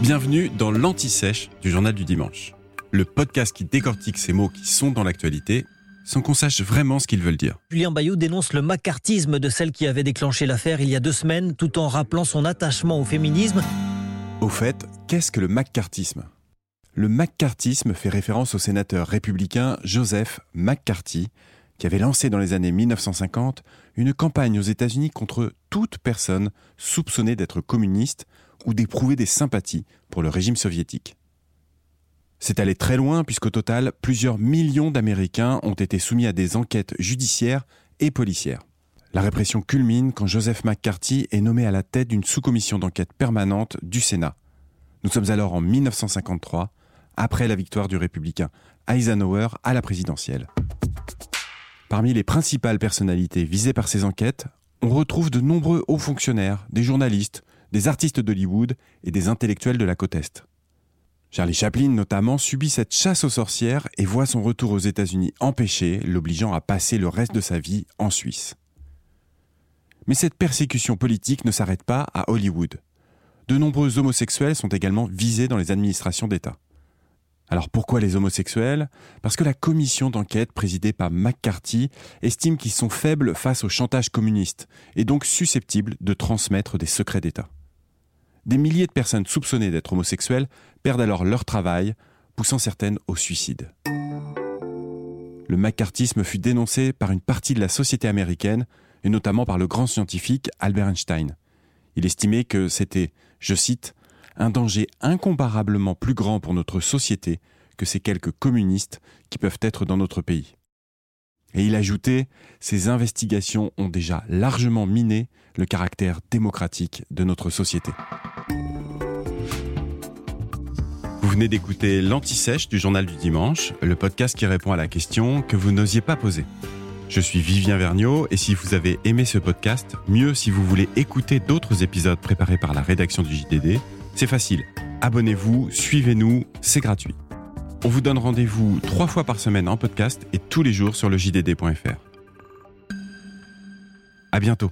Bienvenue dans l'Anti-Sèche du Journal du Dimanche, le podcast qui décortique ces mots qui sont dans l'actualité sans qu'on sache vraiment ce qu'ils veulent dire. Julien Bayou dénonce le macartisme de celle qui avait déclenché l'affaire il y a deux semaines, tout en rappelant son attachement au féminisme. Au fait, qu'est-ce que le macartisme? Le macartisme fait référence au sénateur républicain Joseph McCarthy, qui avait lancé dans les années 1950 une campagne aux États-Unis contre toute personne soupçonnée d'être communiste ou d'éprouver des sympathies pour le régime soviétique. C'est allé très loin puisqu'au total, plusieurs millions d'Américains ont été soumis à des enquêtes judiciaires et policières. La répression culmine quand Joseph McCarthy est nommé à la tête d'une sous-commission d'enquête permanente du Sénat. Nous sommes alors en 1953, après la victoire du républicain Eisenhower à la présidentielle. Parmi les principales personnalités visées par ces enquêtes, on retrouve de nombreux hauts fonctionnaires, des journalistes, des artistes d'Hollywood et des intellectuels de la côte Est. Charlie Chaplin notamment subit cette chasse aux sorcières et voit son retour aux États-Unis empêché, l'obligeant à passer le reste de sa vie en Suisse. Mais cette persécution politique ne s'arrête pas à Hollywood. De nombreux homosexuels sont également visés dans les administrations d'État. Alors pourquoi les homosexuels? Parce que la commission d'enquête présidée par McCarthy estime qu'ils sont faibles face au chantage communiste et donc susceptibles de transmettre des secrets d'État. Des milliers de personnes soupçonnées d'être homosexuelles perdent alors leur travail, poussant certaines au suicide. Le macartisme fut dénoncé par une partie de la société américaine, et notamment par le grand scientifique Albert Einstein. Il estimait que c'était, je cite, un danger incomparablement plus grand pour notre société que ces quelques communistes qui peuvent être dans notre pays. Et il ajoutait, ces investigations ont déjà largement miné le caractère démocratique de notre société. Vous venez d'écouter l'Anti-Sèche du Journal du Dimanche, le podcast qui répond à la question que vous n'osiez pas poser. Je suis Vivien Vergniaud et si vous avez aimé ce podcast, mieux si vous voulez écouter d'autres épisodes préparés par la rédaction du JDD, c'est facile. Abonnez-vous, suivez-nous, c'est gratuit. On vous donne rendez-vous trois fois par semaine en podcast et tous les jours sur le JDD.fr. À bientôt.